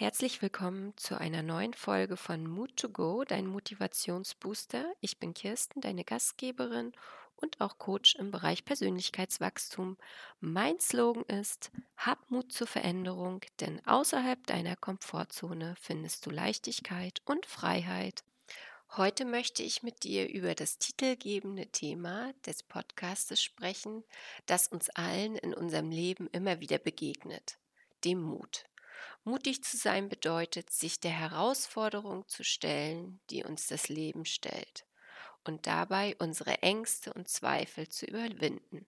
Herzlich willkommen zu einer neuen Folge von Mood to Go, dein Motivationsbooster. Ich bin Kirsten, deine Gastgeberin und auch Coach im Bereich Persönlichkeitswachstum. Mein Slogan ist: Hab Mut zur Veränderung, denn außerhalb deiner Komfortzone findest du Leichtigkeit und Freiheit. Heute möchte ich mit dir über das titelgebende Thema des Podcastes sprechen, das uns allen in unserem Leben immer wieder begegnet: dem Mut. Mutig zu sein bedeutet, sich der Herausforderung zu stellen, die uns das Leben stellt, und dabei unsere Ängste und Zweifel zu überwinden.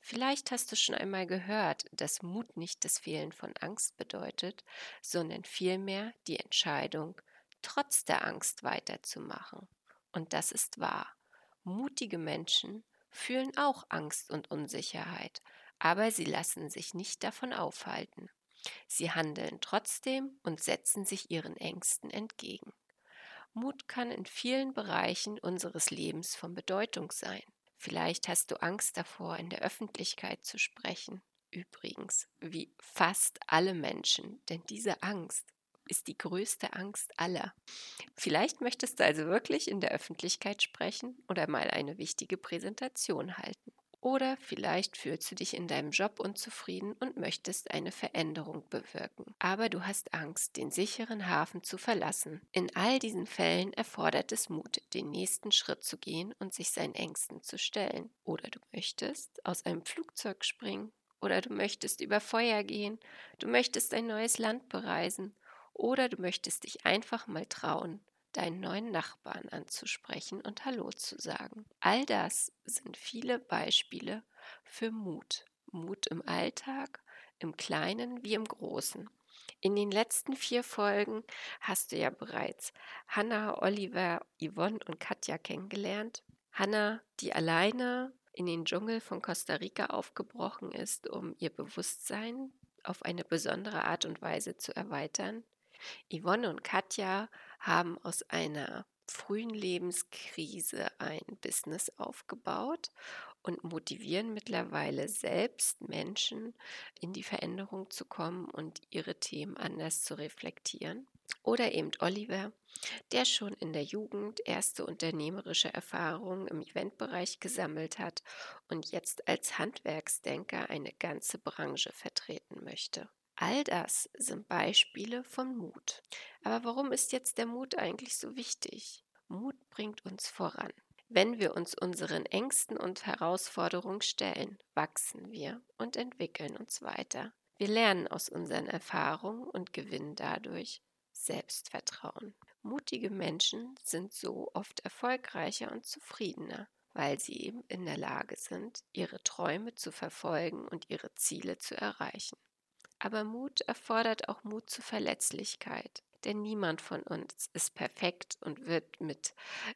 Vielleicht hast du schon einmal gehört, dass Mut nicht das Fehlen von Angst bedeutet, sondern vielmehr die Entscheidung, trotz der Angst weiterzumachen. Und das ist wahr. Mutige Menschen fühlen auch Angst und Unsicherheit, aber sie lassen sich nicht davon aufhalten. Sie handeln trotzdem und setzen sich ihren Ängsten entgegen. Mut kann in vielen Bereichen unseres Lebens von Bedeutung sein. Vielleicht hast du Angst davor, in der Öffentlichkeit zu sprechen. Übrigens, wie fast alle Menschen, denn diese Angst ist die größte Angst aller. Vielleicht möchtest du also wirklich in der Öffentlichkeit sprechen oder mal eine wichtige Präsentation halten. Oder vielleicht fühlst du dich in deinem Job unzufrieden und möchtest eine Veränderung bewirken. Aber du hast Angst, den sicheren Hafen zu verlassen. In all diesen Fällen erfordert es Mut, den nächsten Schritt zu gehen und sich seinen Ängsten zu stellen. Oder du möchtest aus einem Flugzeug springen. Oder du möchtest über Feuer gehen. Du möchtest ein neues Land bereisen. Oder du möchtest dich einfach mal trauen, deinen neuen Nachbarn anzusprechen und Hallo zu sagen. All das sind viele Beispiele für Mut. Mut im Alltag, im Kleinen wie im Großen. In den letzten vier Folgen hast du ja bereits Hannah, Oliver, Yvonne und Katja kennengelernt. Hannah, die alleine in den Dschungel von Costa Rica aufgebrochen ist, um ihr Bewusstsein auf eine besondere Art und Weise zu erweitern. Yvonne und Katja haben aus einer frühen Lebenskrise ein Business aufgebaut und motivieren mittlerweile selbst Menschen in die Veränderung zu kommen und ihre Themen anders zu reflektieren. Oder eben Oliver, der schon in der Jugend erste unternehmerische Erfahrungen im Eventbereich gesammelt hat und jetzt als Handwerksdenker eine ganze Branche vertreten möchte. All das sind Beispiele von Mut. Aber warum ist jetzt der Mut eigentlich so wichtig? Mut bringt uns voran. Wenn wir uns unseren Ängsten und Herausforderungen stellen, wachsen wir und entwickeln uns weiter. Wir lernen aus unseren Erfahrungen und gewinnen dadurch Selbstvertrauen. Mutige Menschen sind so oft erfolgreicher und zufriedener, weil sie eben in der Lage sind, ihre Träume zu verfolgen und ihre Ziele zu erreichen. Aber Mut erfordert auch Mut zur Verletzlichkeit. Denn niemand von uns ist perfekt und wird mit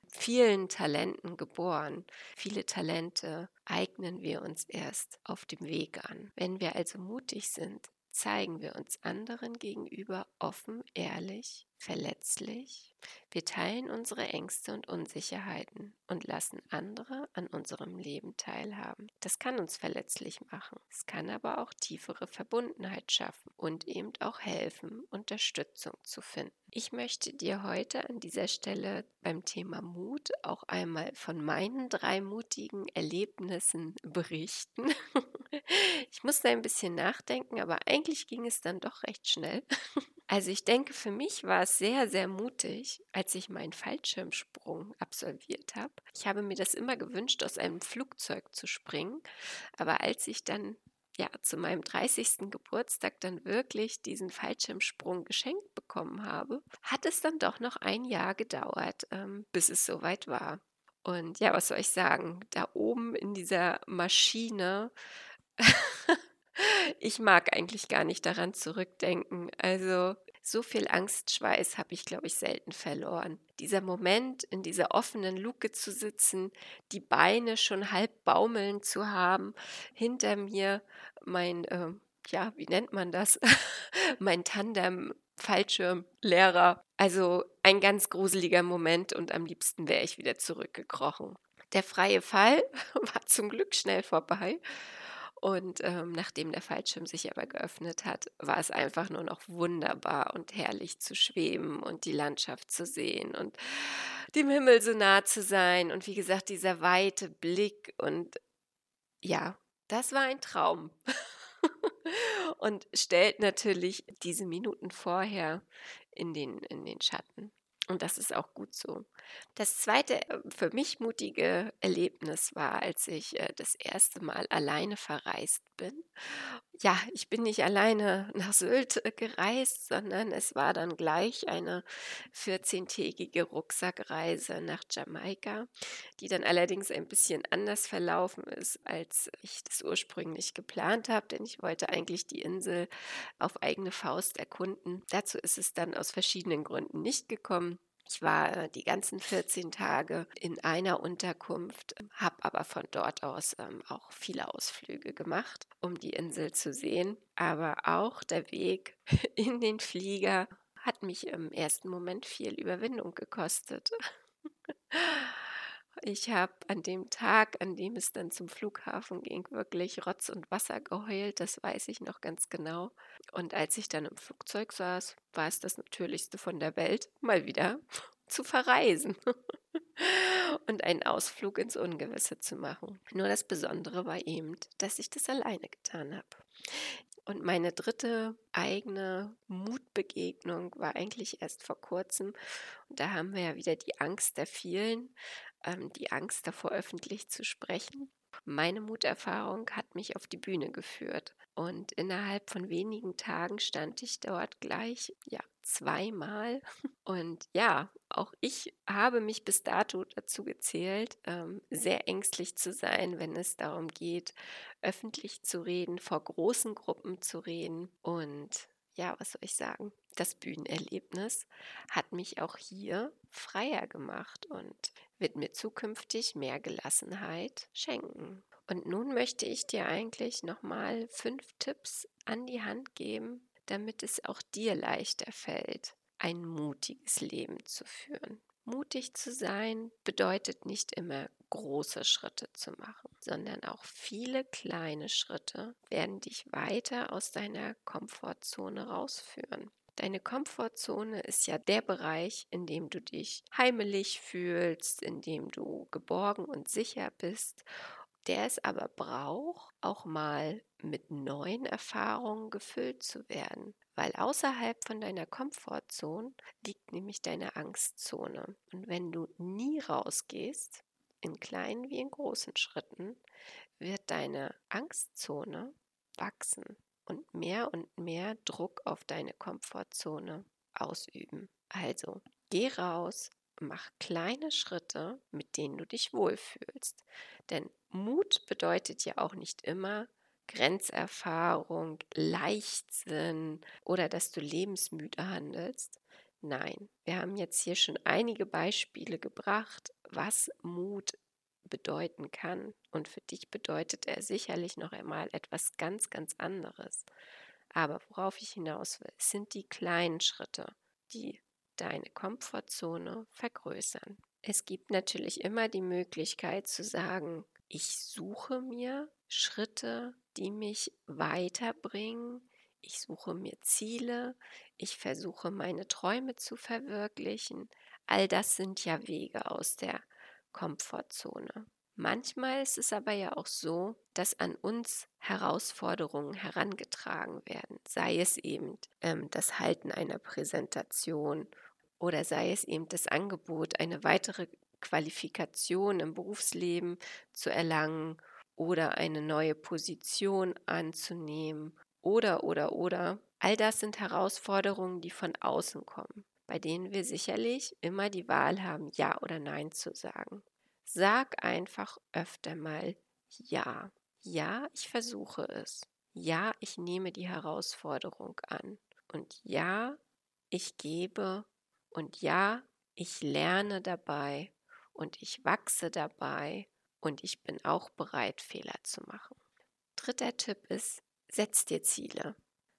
vielen Talenten geboren. Viele Talente eignen wir uns erst auf dem Weg an. Wenn wir also mutig sind, zeigen wir uns anderen gegenüber offen, ehrlich, verletzlich. Wir teilen unsere Ängste und Unsicherheiten und lassen andere an unserem Leben teilhaben. Das kann uns verletzlich machen. Es kann aber auch tiefere Verbundenheit schaffen und eben auch helfen, Unterstützung zu finden. Ich möchte dir heute an dieser Stelle beim Thema Mut auch einmal von meinen drei mutigen Erlebnissen berichten. Ich musste ein bisschen nachdenken, aber eigentlich ging es dann doch recht schnell. Also ich denke, für mich war es sehr, sehr mutig, als ich meinen Fallschirmsprung absolviert habe. Ich habe mir das immer gewünscht, aus einem Flugzeug zu springen, aber als ich dann ja zu meinem 30. Geburtstag dann wirklich diesen Fallschirmsprung geschenkt bekommen habe, hat es dann doch noch ein Jahr gedauert, ähm, bis es soweit war. Und ja, was soll ich sagen? Da oben in dieser Maschine ich mag eigentlich gar nicht daran zurückdenken. Also so viel Angstschweiß habe ich, glaube ich, selten verloren. Dieser Moment, in dieser offenen Luke zu sitzen, die Beine schon halb baumeln zu haben, hinter mir mein, äh, ja, wie nennt man das? mein Tandem. Fallschirmlehrer. Also ein ganz gruseliger Moment und am liebsten wäre ich wieder zurückgekrochen. Der freie Fall war zum Glück schnell vorbei Und ähm, nachdem der Fallschirm sich aber geöffnet hat, war es einfach nur noch wunderbar und herrlich zu schweben und die Landschaft zu sehen und dem Himmel so nah zu sein. Und wie gesagt, dieser weite Blick und ja, das war ein Traum. und stellt natürlich diese Minuten vorher in den, in den Schatten. Und das ist auch gut so. Das zweite äh, für mich mutige Erlebnis war, als ich äh, das erste Mal alleine verreist bin. Ja, ich bin nicht alleine nach Sylt äh, gereist, sondern es war dann gleich eine 14-tägige Rucksackreise nach Jamaika, die dann allerdings ein bisschen anders verlaufen ist, als ich das ursprünglich geplant habe, denn ich wollte eigentlich die Insel auf eigene Faust erkunden. Dazu ist es dann aus verschiedenen Gründen nicht gekommen. Ich war äh, die ganzen 14 Tage in einer Unterkunft, habe aber von dort aus ähm, auch viele Ausflüge gemacht, um die Insel zu sehen. Aber auch der Weg in den Flieger hat mich im ersten Moment viel Überwindung gekostet. Ich habe an dem Tag, an dem es dann zum Flughafen ging, wirklich Rotz und Wasser geheult, das weiß ich noch ganz genau. Und als ich dann im Flugzeug saß, war es das Natürlichste von der Welt, mal wieder zu verreisen und einen Ausflug ins Ungewisse zu machen. Nur das Besondere war eben, dass ich das alleine getan habe. Und meine dritte eigene Mutbegegnung war eigentlich erst vor kurzem. Und da haben wir ja wieder die Angst der vielen ähm, die Angst davor, öffentlich zu sprechen. Meine Muterfahrung hat mich auf die Bühne geführt und innerhalb von wenigen Tagen stand ich dort gleich, ja, zweimal. Und ja, auch ich habe mich bis dato dazu gezählt, ähm, sehr ängstlich zu sein, wenn es darum geht, öffentlich zu reden, vor großen Gruppen zu reden. Und ja, was soll ich sagen? Das Bühnenerlebnis hat mich auch hier freier gemacht und wird mir zukünftig mehr Gelassenheit schenken. Und nun möchte ich dir eigentlich nochmal fünf Tipps an die Hand geben, damit es auch dir leichter fällt, ein mutiges Leben zu führen. Mutig zu sein bedeutet nicht immer große Schritte zu machen, sondern auch viele kleine Schritte werden dich weiter aus deiner Komfortzone rausführen. Deine Komfortzone ist ja der Bereich, in dem du dich heimelig fühlst, in dem du geborgen und sicher bist, der es aber braucht, auch mal mit neuen Erfahrungen gefüllt zu werden. Weil außerhalb von deiner Komfortzone liegt nämlich deine Angstzone. Und wenn du nie rausgehst, in kleinen wie in großen Schritten, wird deine Angstzone wachsen und mehr und mehr Druck auf deine Komfortzone ausüben. Also geh raus, mach kleine Schritte, mit denen du dich wohlfühlst. Denn Mut bedeutet ja auch nicht immer Grenzerfahrung, Leichtsinn oder dass du lebensmüde handelst. Nein, wir haben jetzt hier schon einige Beispiele gebracht, was Mut bedeuten kann. Und für dich bedeutet er sicherlich noch einmal etwas ganz, ganz anderes. Aber worauf ich hinaus will, sind die kleinen Schritte, die deine Komfortzone vergrößern. Es gibt natürlich immer die Möglichkeit zu sagen, ich suche mir Schritte, die mich weiterbringen. Ich suche mir Ziele. Ich versuche meine Träume zu verwirklichen. All das sind ja Wege aus der Komfortzone. Manchmal ist es aber ja auch so, dass an uns Herausforderungen herangetragen werden, sei es eben ähm, das Halten einer Präsentation oder sei es eben das Angebot, eine weitere Qualifikation im Berufsleben zu erlangen oder eine neue Position anzunehmen oder oder oder. All das sind Herausforderungen, die von außen kommen bei denen wir sicherlich immer die Wahl haben, Ja oder Nein zu sagen. Sag einfach öfter mal Ja. Ja, ich versuche es. Ja, ich nehme die Herausforderung an. Und ja, ich gebe. Und ja, ich lerne dabei. Und ich wachse dabei. Und ich bin auch bereit, Fehler zu machen. Dritter Tipp ist, setz dir Ziele.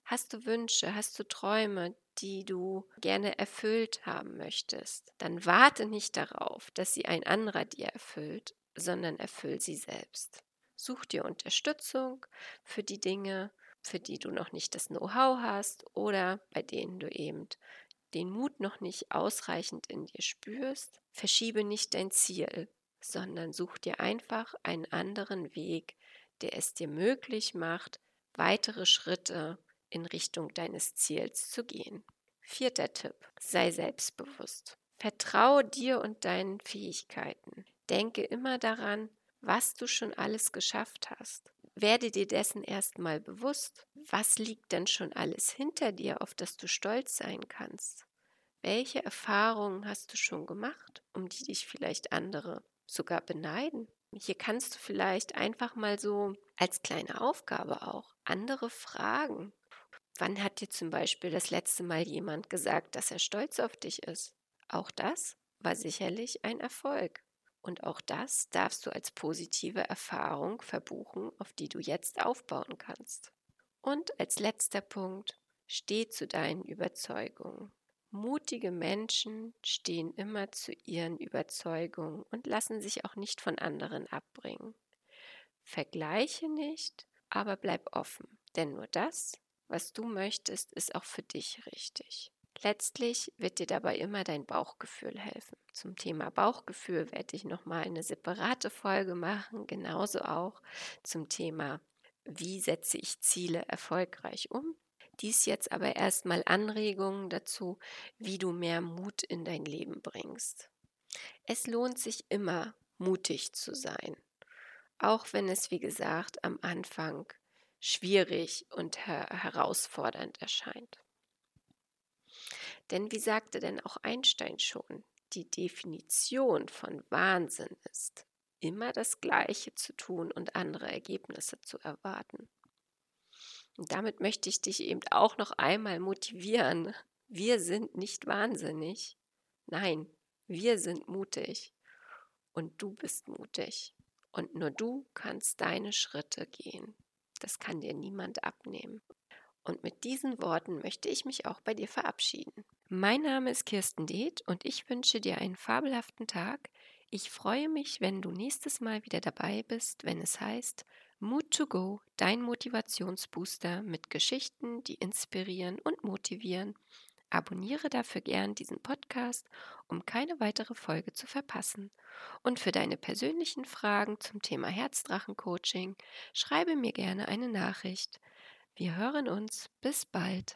Hast du Wünsche, hast du Träume, die du gerne erfüllt haben möchtest, dann warte nicht darauf, dass sie ein anderer dir erfüllt, sondern erfüll sie selbst. Such dir Unterstützung für die Dinge, für die du noch nicht das Know-how hast oder bei denen du eben den Mut noch nicht ausreichend in dir spürst. Verschiebe nicht dein Ziel, sondern such dir einfach einen anderen Weg, der es dir möglich macht, weitere Schritte in Richtung deines Ziels zu gehen. Vierter Tipp, sei selbstbewusst. Vertraue dir und deinen Fähigkeiten. Denke immer daran, was du schon alles geschafft hast. Werde dir dessen erstmal bewusst. Was liegt denn schon alles hinter dir, auf das du stolz sein kannst? Welche Erfahrungen hast du schon gemacht, um die dich vielleicht andere sogar beneiden? Hier kannst du vielleicht einfach mal so als kleine Aufgabe auch andere fragen. Wann hat dir zum Beispiel das letzte Mal jemand gesagt, dass er stolz auf dich ist? Auch das war sicherlich ein Erfolg. Und auch das darfst du als positive Erfahrung verbuchen, auf die du jetzt aufbauen kannst. Und als letzter Punkt, steh zu deinen Überzeugungen. Mutige Menschen stehen immer zu ihren Überzeugungen und lassen sich auch nicht von anderen abbringen. Vergleiche nicht, aber bleib offen, denn nur das, was du möchtest, ist auch für dich richtig. Letztlich wird dir dabei immer dein Bauchgefühl helfen. Zum Thema Bauchgefühl werde ich nochmal eine separate Folge machen, genauso auch zum Thema, wie setze ich Ziele erfolgreich um. Dies jetzt aber erstmal Anregungen dazu, wie du mehr Mut in dein Leben bringst. Es lohnt sich immer, mutig zu sein, auch wenn es, wie gesagt, am Anfang schwierig und her herausfordernd erscheint. Denn wie sagte denn auch Einstein schon, die Definition von Wahnsinn ist, immer das Gleiche zu tun und andere Ergebnisse zu erwarten. Und damit möchte ich dich eben auch noch einmal motivieren. Wir sind nicht wahnsinnig. Nein, wir sind mutig. Und du bist mutig. Und nur du kannst deine Schritte gehen. Das kann dir niemand abnehmen. Und mit diesen Worten möchte ich mich auch bei dir verabschieden. Mein Name ist Kirsten Deeth und ich wünsche dir einen fabelhaften Tag. Ich freue mich, wenn du nächstes Mal wieder dabei bist, wenn es heißt Mood to Go, dein Motivationsbooster mit Geschichten, die inspirieren und motivieren. Abonniere dafür gern diesen Podcast, um keine weitere Folge zu verpassen. Und für deine persönlichen Fragen zum Thema Herzdrachen-Coaching schreibe mir gerne eine Nachricht. Wir hören uns. Bis bald.